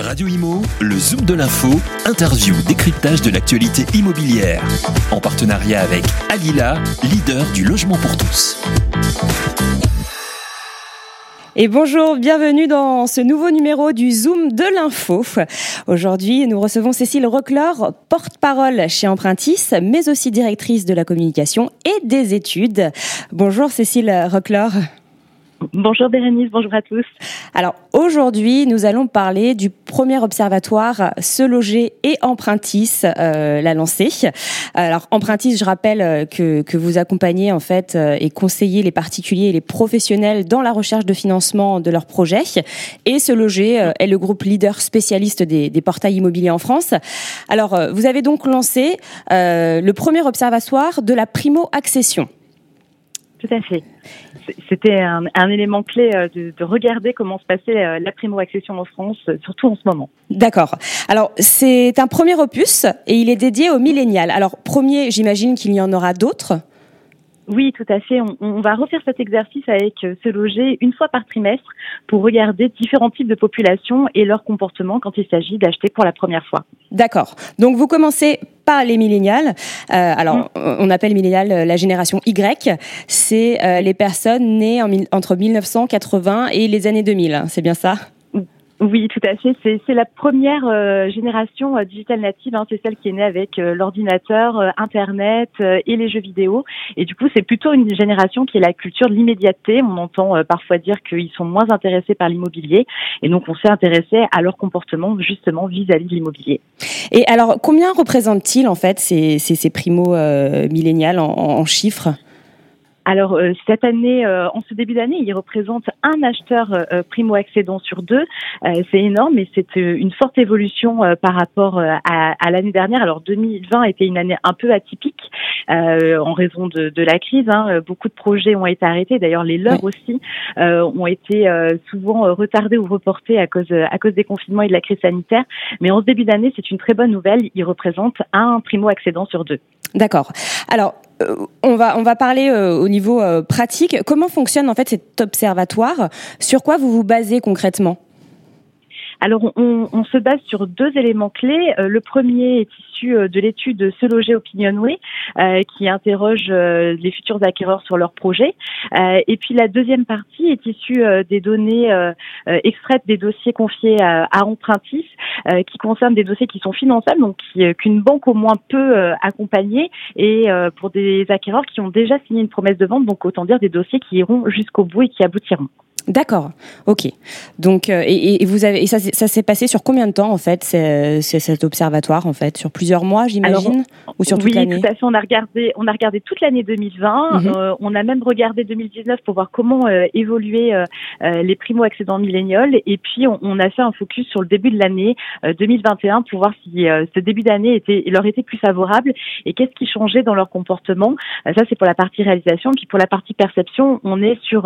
Radio Imo, le Zoom de l'info, interview, décryptage de l'actualité immobilière. En partenariat avec Alila, leader du logement pour tous. Et bonjour, bienvenue dans ce nouveau numéro du Zoom de l'info. Aujourd'hui, nous recevons Cécile Rockler, porte-parole chez Empruntis, mais aussi directrice de la communication et des études. Bonjour Cécile Rockler. Bonjour Bérénice, bonjour à tous. Alors aujourd'hui, nous allons parler du premier observatoire Se Loger et Empruntis, euh, l'a lancé. Alors Empruntis, je rappelle euh, que, que vous accompagnez en fait euh, et conseillez les particuliers et les professionnels dans la recherche de financement de leurs projets. Et Se Loger euh, est le groupe leader spécialiste des, des portails immobiliers en France. Alors vous avez donc lancé le premier observatoire de la primo-accession. Tout à fait. C'était un, élément clé euh, de, de, regarder comment se passait euh, la primo-accession en France, euh, surtout en ce moment. D'accord. Alors, c'est un premier opus et il est dédié aux millénials. Alors, premier, j'imagine qu'il y en aura d'autres. Oui, tout à fait. On, on, va refaire cet exercice avec se loger une fois par trimestre pour regarder différents types de populations et leur comportement quand il s'agit d'acheter pour la première fois. D'accord. Donc vous commencez par les millénials. Euh, alors mmh. on appelle millénial la génération Y. C'est euh, les personnes nées en, entre 1980 et les années 2000. C'est bien ça? Oui, tout à fait. C'est la première euh, génération euh, digitale native. Hein. C'est celle qui est née avec euh, l'ordinateur, euh, Internet euh, et les jeux vidéo. Et du coup, c'est plutôt une génération qui est la culture de l'immédiateté. On entend euh, parfois dire qu'ils sont moins intéressés par l'immobilier. Et donc, on s'est intéressé à leur comportement justement vis-à-vis -vis de l'immobilier. Et alors, combien représentent-ils en fait ces, ces, ces primo-millénials en, en chiffres? Alors euh, cette année, euh, en ce début d'année, il représente un acheteur euh, primo-accédant sur deux. c'est énorme, mais c'est une forte évolution par rapport à, à l'année dernière. Alors 2020 était une année un peu atypique en raison de, de la crise. Hein. Beaucoup de projets ont été arrêtés. D'ailleurs, les leurs oui. aussi ont été souvent retardés ou reportés à cause à cause des confinements et de la crise sanitaire. Mais en ce début d'année, c'est une très bonne nouvelle. Il représente un primo-accédant sur deux. D'accord. Alors, on va on va parler euh, au niveau euh, pratique. Comment fonctionne en fait cet observatoire? Sur quoi vous vous basez concrètement? Alors, on, se base sur deux éléments clés. Euh, le premier est issu euh, de l'étude Se loger Opinionway, euh, qui interroge euh, les futurs acquéreurs sur leurs projets. Et puis, la deuxième partie est issue des données extraites des dossiers confiés à, à Empruntis, qui concernent des dossiers qui sont finançables, donc qu'une banque au moins peut accompagner, et pour des acquéreurs qui ont déjà signé une promesse de vente, donc autant dire des dossiers qui iront jusqu'au bout et qui aboutiront. D'accord, ok. Donc, euh, et, et, vous avez, et ça, ça s'est passé sur combien de temps en fait, c'est, cet observatoire en fait, sur plusieurs mois, j'imagine, ou sur toute oui, l'année? Oui, tout à fait. On a regardé, on a regardé toute l'année 2020. Mm -hmm. euh, on a même regardé 2019 pour voir comment euh, évoluer euh, les primo accédants milléniaux. Et puis, on, on, a fait un focus sur le début de l'année 2021 pour voir si ce début d'année était leur était plus favorable et qu'est-ce qui changeait dans leur comportement. ça, c'est pour la partie réalisation. Puis pour la partie perception, on est sur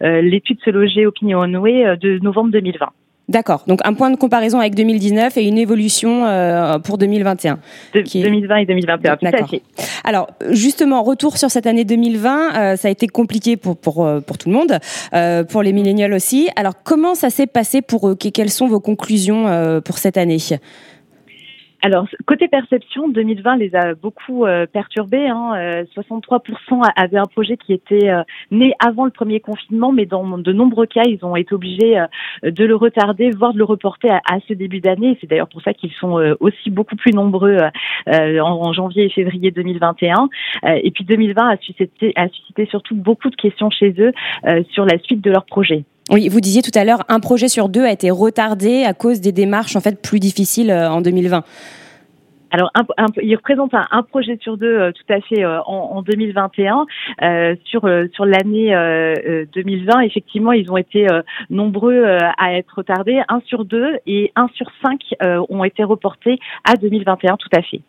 l'étude se loger Opinionway de novembre 2020. D'accord. Donc un point de comparaison avec 2019 et une évolution euh, pour 2021. De, est... 2020 et 2021. Tout à fait. Alors justement, retour sur cette année 2020, euh, ça a été compliqué pour pour euh, pour tout le monde, euh, pour les millénials aussi. Alors comment ça s'est passé pour eux? Quelles sont vos conclusions euh, pour cette année? Alors, côté perception, 2020 les a beaucoup euh, perturbés. Hein. Euh, 63% avaient un projet qui était euh, né avant le premier confinement, mais dans de nombreux cas, ils ont été obligés euh, de le retarder, voire de le reporter à, ce début d'année. C'est d'ailleurs pour ça qu'ils sont aussi beaucoup plus nombreux en, en, janvier et février 2021. et puis 2020 a suscité, a suscité surtout beaucoup de questions chez eux sur la suite de leur projet. Oui, vous disiez tout à l'heure, un projet sur deux a été retardé à cause des démarches en fait plus difficiles en 2020. Alors, un, un, il représente un, projet sur deux, euh, tout à fait, euh, en, en, 2021. Euh, sur sur l'année 2020, effectivement, ils ont été nombreux à être retardés. Un sur deux et un sur cinq ont été reportés à 2021, tout à fait.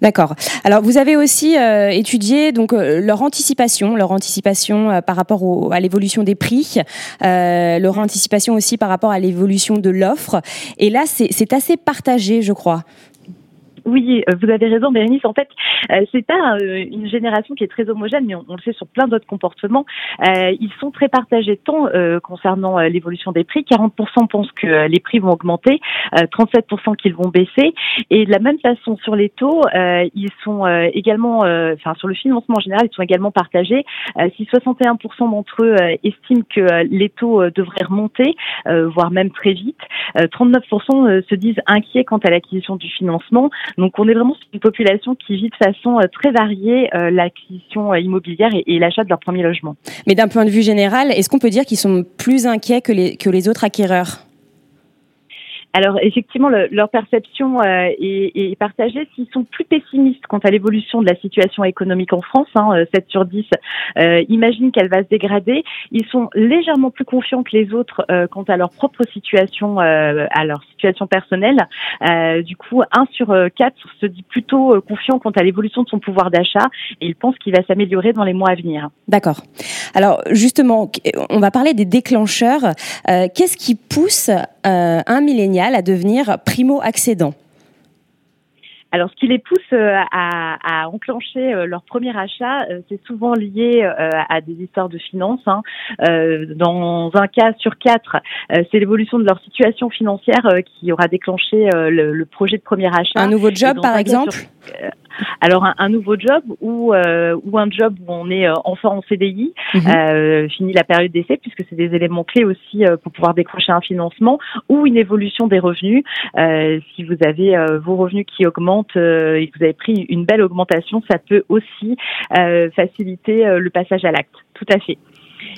D'accord. Alors, vous avez aussi étudié donc leur anticipation, leur anticipation par rapport à l'évolution des prix, leur anticipation aussi par rapport à l'évolution de l'offre. Et là, c'est assez partagé, je crois. Oui, vous avez raison, Bérénice. En fait, c'est pas une génération qui est très homogène, mais on, le sait sur plein d'autres comportements. ils sont très partagés tant concernant l'évolution des prix. 40% pensent que les prix vont augmenter, 37% qu'ils vont baisser. Et de la même façon sur les taux, ils sont également, enfin sur le financement en général, ils sont également partagés. si 61% d'entre eux estiment que les taux devraient remonter, voire même très vite, 39% se disent inquiets quant à l'acquisition du financement. Donc on est vraiment sur une population qui vit de façon euh, très variée euh, l'acquisition euh, immobilière et, l'achat de leur premier logement. Mais d'un point de vue général, est-ce qu'on peut dire qu'ils sont plus inquiets que les, que les autres acquéreurs? Alors effectivement, leur perception euh, est, partagée. S'ils sont plus pessimistes quant à l'évolution de la situation économique en France, hein, 7 euh, sur 10 euh, imaginent qu'elle va se dégrader. Ils sont légèrement plus confiants que les autres euh, quant à leur propre situation, à leur situation personnelle. du coup, 1 sur 4 se dit plutôt confiant quant à l'évolution de son pouvoir d'achat et il pense qu'il va s'améliorer dans les mois à venir. D'accord. Alors justement, on va parler des déclencheurs. Qu'est-ce qui pousse un millénial à devenir primo-accédant? Alors, ce qui les pousse euh, à, enclencher euh, leur premier achat, euh, c'est souvent lié à des histoires de finances. Hein. Dans un cas sur quatre, c'est l'évolution de leur situation financière qui aura déclenché le, projet de premier achat. Un nouveau job, par exemple? Alors un, nouveau job ou euh, ou un job où on est euh, enfin en CDI, mhm. euh, fini la période d'essai puisque c'est des éléments clés aussi euh, pour pouvoir décrocher un financement ou une évolution des revenus. si vous avez vos revenus qui augmentent et que vous avez pris une belle augmentation, ça peut aussi faciliter le passage à l'acte. Tout à fait.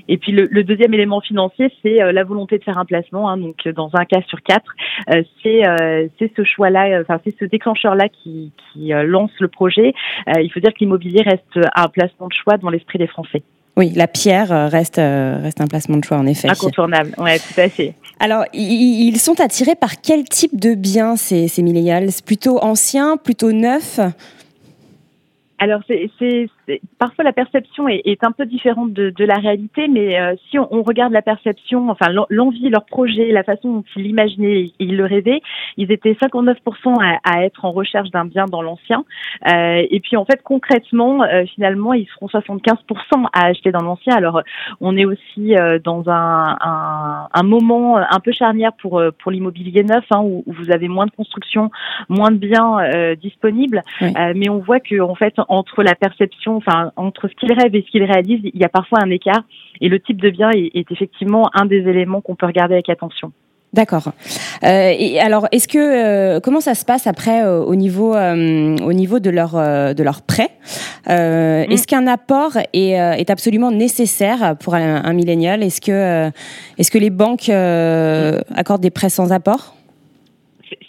Et puis le, le deuxième élément financier, c'est euh, la volonté de faire un placement. Hein, donc dans un cas sur quatre, euh, c'est euh, c'est ce choix-là, enfin c'est ce déclencheur-là qui, qui lance le projet. il faut dire que l'immobilier reste un placement de choix dans l'esprit des Français. Oui, la pierre reste reste un placement de choix en effet. Incontournable, ouais, tout à fait. Alors, ils sont attirés par quel type de biens ces, ces millénials? Plutôt anciens, plutôt neufs? Alors, c'est, c'est, parfois la perception est, un peu différente de, la réalité, mais euh, si on, on, regarde la perception, enfin l'envie, leur projet, la façon dont ils l'imaginaient et ils le rêvaient, ils étaient 59% à, à, être en recherche d'un bien dans l'ancien. Euh, et puis en fait, concrètement, euh, finalement, ils seront 75% à acheter dans l'ancien. Alors, on est aussi euh, dans un, un, un, moment un peu charnière pour pour l'immobilier neuf, hein, où, où, vous avez moins de construction, moins de biens disponibles, mais on voit que en fait entre la perception, enfin entre ce qu'il rêve et ce qu'il réalise, il y a parfois un écart. Et le type de bien est, effectivement un des éléments qu'on peut regarder avec attention. D'accord. Euh, et alors, est-ce que euh, comment ça se passe après euh, au niveau au niveau de leur de leur prêt? Mm. Est-ce qu'un apport est, est absolument nécessaire pour un, un millénial? Est-ce que est-ce que les banques accordent des prêts sans apport?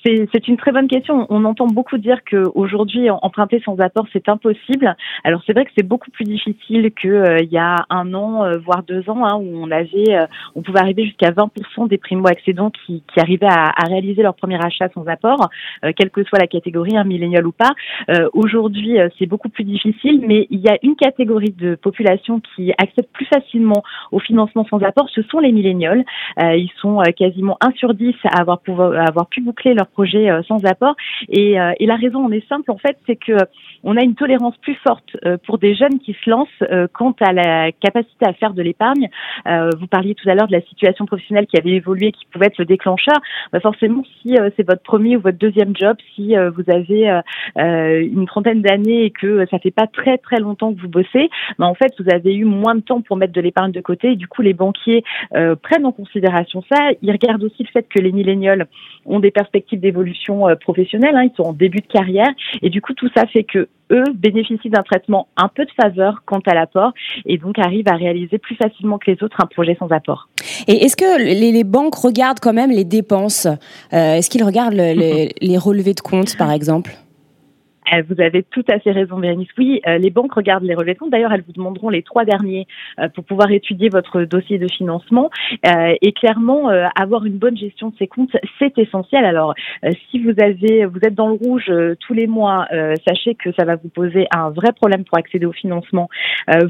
C'est une très bonne question. On entend beaucoup dire qu'aujourd'hui, emprunter sans apport, c'est impossible. Alors c'est vrai que c'est beaucoup plus difficile qu'il euh, y a un an, euh, voire deux ans, hein, où on avait, euh, on pouvait arriver jusqu'à 20% des primo-accédants qui, qui arrivaient à, à, réaliser leur premier achat sans apport, quelle que soit la catégorie, un millénial ou pas. Aujourd'hui, c'est beaucoup plus difficile, mais il y a une catégorie de population qui accepte plus facilement au financement sans apport, ce sont les millénials. ils sont quasiment 1 sur 10 à avoir, pouvoir, à avoir pu boucler leur projet euh, sans apport. Et, euh, et, la raison en est simple, en fait, c'est que on a une tolérance plus forte euh, pour des jeunes qui se lancent quant à la capacité à faire de l'épargne. vous parliez tout à l'heure de la situation professionnelle qui avait évolué, qui pouvait être le déclencheur. Bah forcément, si c'est votre premier ou votre deuxième job, si vous avez une trentaine d'années et que ça fait pas très très longtemps que vous bossez, bah en fait, vous avez eu moins de temps pour mettre de l'épargne de côté. Du coup, les banquiers prennent en considération ça. Ils regardent aussi le fait que les millénials ont des perspectives d'évolution euh, professionnelle, hein, ils sont en début de carrière et du coup tout ça fait que eux bénéficient d'un traitement un peu de faveur quant à l'apport et donc arrivent à réaliser plus facilement que les autres un projet sans apport. Et est-ce que les, banques regardent quand même les dépenses? Euh, Est-ce qu'ils regardent les relevés de compte par exemple? Vous avez tout à fait raison, Bérénice. Oui, euh, les banques regardent les relevés de compte. D'ailleurs, elles vous demanderont les trois derniers pour pouvoir étudier votre dossier de financement. et clairement, avoir une bonne gestion de ces comptes, c'est essentiel. Alors, si vous avez, vous êtes dans le rouge tous les mois, sachez que ça va vous poser un vrai problème pour accéder au financement,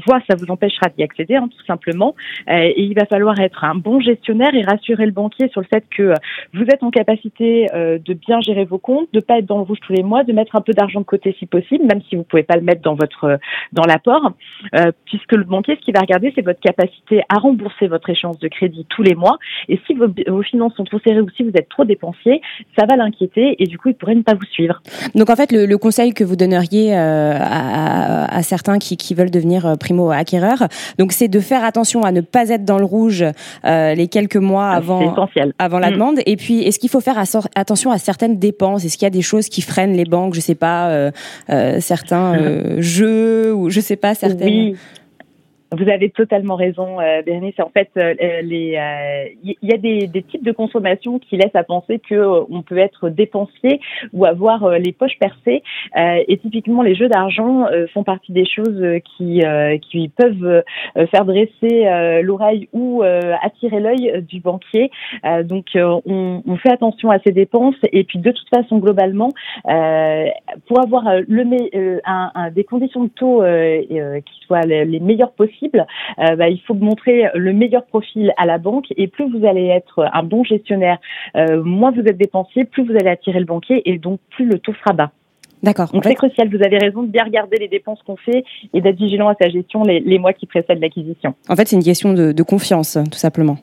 voire ça vous empêchera d'y accéder, hein, tout simplement. et il va falloir être un bon gestionnaire et rassurer le banquier sur le fait que vous êtes en capacité de bien gérer vos comptes, de pas être dans le rouge tous les mois, de mettre un peu d'argent côté si possible, même si vous pouvez pas le mettre dans votre dans l'apport, euh, puisque le banquier ce qu'il va regarder c'est votre capacité à rembourser votre échéance de crédit tous les mois. Et si vos, vos finances sont trop serrées ou si vous êtes trop dépensier, ça va l'inquiéter et du coup il pourrait ne pas vous suivre. Donc en fait le, le conseil que vous donneriez euh, à, à, certains qui, qui veulent devenir euh, primo acquéreurs, donc c'est de faire attention à ne pas être dans le rouge euh, les quelques mois ah, avant avant la mm. demande. Et puis est-ce qu'il faut faire attention à certaines dépenses? Est-ce qu'il y a des choses qui freinent les banques? Je sais pas, euh, euh, certains euh, jeux ou je sais pas certaines. Vous avez totalement raison, euh, Bérénice. En fait, euh, il y a des, des, types de consommation qui laissent à penser que euh, on peut être dépensier ou avoir euh, les poches percées. et typiquement, les jeux d'argent font partie des choses qui, qui peuvent faire dresser l'oreille ou attirer l'œil du banquier. donc, on, on, fait attention à ces dépenses. Et puis, de toute façon, globalement, pour avoir le, un, un, des conditions de taux qui soient les meilleures possibles euh, bah, il faut montrer le meilleur profil à la banque et plus vous allez être un bon gestionnaire, euh, moins vous êtes dépensier, plus vous allez attirer le banquier et donc plus le taux sera bas. D'accord. Donc c'est crucial, vous avez raison de bien regarder les dépenses qu'on fait et d'être vigilant à sa gestion les, mois qui précèdent l'acquisition. En fait, c'est une question de confiance, tout simplement.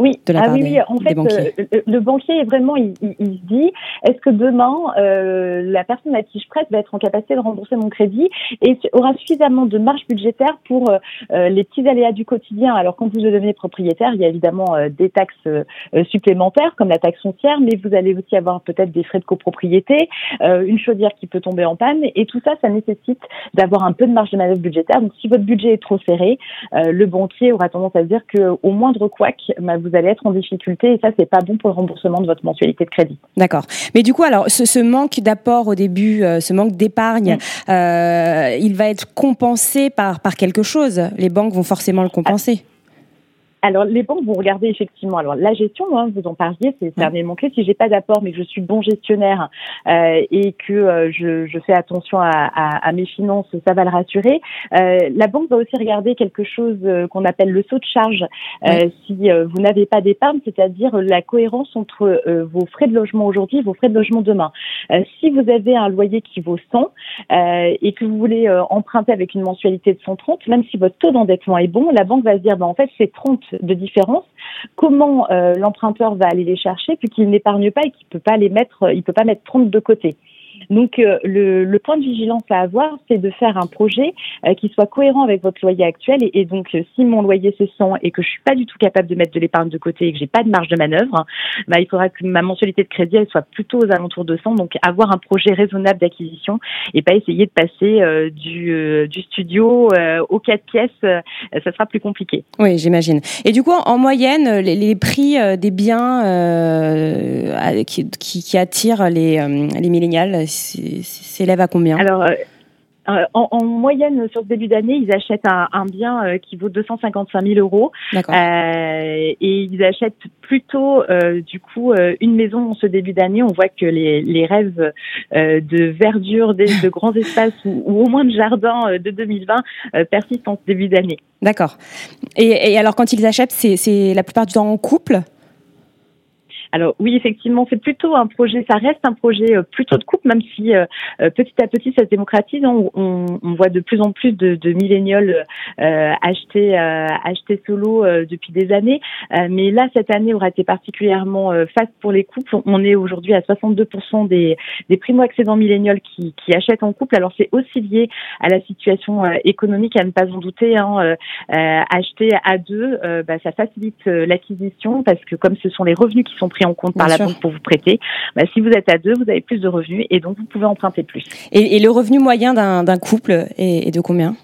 Oui, ah oui, oui. En fait, euh, le banquier est vraiment, il, il, il se dit, est-ce que demain, euh, la personne à qui je prête va être en capacité de rembourser mon crédit et aura suffisamment de marge budgétaire pour euh, euh, les petits aléas du quotidien. Alors, quand vous devenez propriétaire, il y a évidemment des taxes supplémentaires comme la taxe foncière, mais vous allez aussi avoir peut-être des frais de copropriété, une chaudière qui peut tomber en panne, et tout ça, ça nécessite d'avoir un peu de marge de manœuvre budgétaire. Donc, si votre budget est trop serré, le banquier aura tendance à se dire que au moindre couac, bah, vous allez être en difficulté et ça, c'est pas bon pour le remboursement de votre mensualité de crédit. D'accord. Mais du coup, alors, ce, manque d'apport au début, euh, ce manque d'épargne, mm. euh, il va être compensé par, par quelque chose. Les banques vont forcément le compenser. Alors, les banques vont regarder effectivement. Alors, la gestion, hein, vous en parliez, c'est un élément clé. Si j'ai pas d'apport, mais que je suis bon gestionnaire euh, et que euh, je, je, fais attention à, à, à, mes finances, ça va le rassurer. Euh, la banque va aussi regarder quelque chose euh, qu'on appelle le saut de charge. Euh, si euh, vous n'avez pas d'épargne, c'est-à-dire la cohérence entre vos frais de logement aujourd'hui et vos frais de logement demain. si vous avez un loyer qui vaut 100 et que vous voulez emprunter avec une mensualité de 130, même si votre taux d'endettement est bon, la banque va se dire, ben, en fait, c'est 30 de différence. Comment euh, l'emprunteur va aller les chercher puisqu'il n'épargne pas et qu'il peut pas les mettre, il peut pas mettre 30 de côté. Donc euh, le, le, point de vigilance à avoir, c'est de faire un projet euh, qui soit cohérent avec votre loyer actuel. Et, donc euh, si mon loyer se sent et que je suis pas du tout capable de mettre de l'épargne de côté et que j'ai pas de marge de manœuvre, bah, il faudra que ma mensualité de crédit elle soit plutôt aux alentours de 100. Donc avoir un projet raisonnable d'acquisition et pas essayer de passer du, du studio aux quatre pièces, ça sera plus compliqué. Oui, j'imagine. Et du coup, en, moyenne, les, les prix des biens qui, qui, qui, attirent les, les millénials s'élève à combien Alors, euh, euh, en, moyenne, sur ce début d'année, ils achètent un, bien euh, qui vaut 255 000 euros. et ils achètent plutôt, du coup, une maison en ce début d'année. On voit que les, rêves de verdure, de, grands espaces ou, au moins de jardin de 2020 persistent en ce début d'année. D'accord. Et, et alors, quand ils achètent, c'est la plupart du temps en couple alors oui, effectivement, c'est plutôt un projet, ça reste un projet euh, plutôt de couple, même si euh, euh, petit à petit ça se démocratise. Hein, on, voit de plus en plus de, de millénials euh, acheter, acheter solo depuis des années. mais là, cette année aura été particulièrement faste pour les couples. On est aujourd'hui à 62% des, des primo-accédants millénials qui, qui achètent en couple. Alors c'est aussi lié à la situation économique, à ne pas en douter. Hein, acheter à deux, bah, ça facilite l'acquisition parce que comme ce sont les revenus qui sont pris en compte par la banque pour vous prêter. Bah, si vous êtes à deux, vous avez plus de revenus et donc vous pouvez emprunter plus. Et, le revenu moyen d'un couple est, de combien?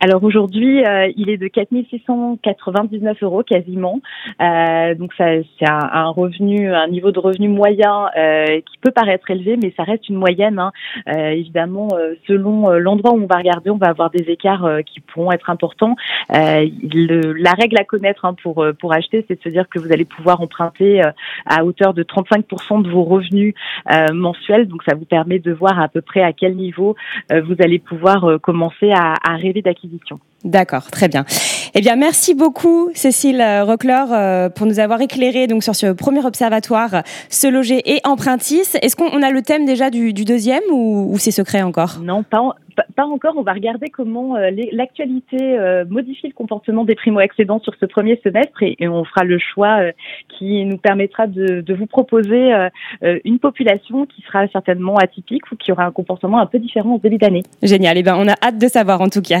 Alors aujourd'hui, euh, il est de 4699 euros quasiment. Euh, donc ça, c'est un, un, revenu, un niveau de revenu moyen euh, qui peut paraître élevé, mais ça reste une moyenne. Hein. Euh, évidemment, euh, selon l'endroit où on va regarder, on va avoir des écarts qui pourront être importants. Le, la règle à connaître hein, pour pour acheter, c'est de se dire que vous allez pouvoir emprunter à hauteur de 35% de vos revenus mensuels. Donc ça vous permet de voir à peu près à quel niveau vous allez pouvoir commencer à, à rêver d'acquisition acquisition. D'accord, très bien. Eh bien, merci beaucoup, Cécile Rockler, euh, pour nous avoir éclairé donc sur ce premier observatoire, se loger et empruntis. Est-ce qu'on a le thème déjà du, deuxième ou, c'est secret encore? Non, pas, pas encore. On va regarder comment euh, l'actualité euh, modifie le comportement des primo-accédants sur ce premier semestre et, on fera le choix qui nous permettra de, vous proposer une population qui sera certainement atypique ou qui aura un comportement un peu différent au début d'année. Génial. Eh bien, on a hâte de savoir en tout cas.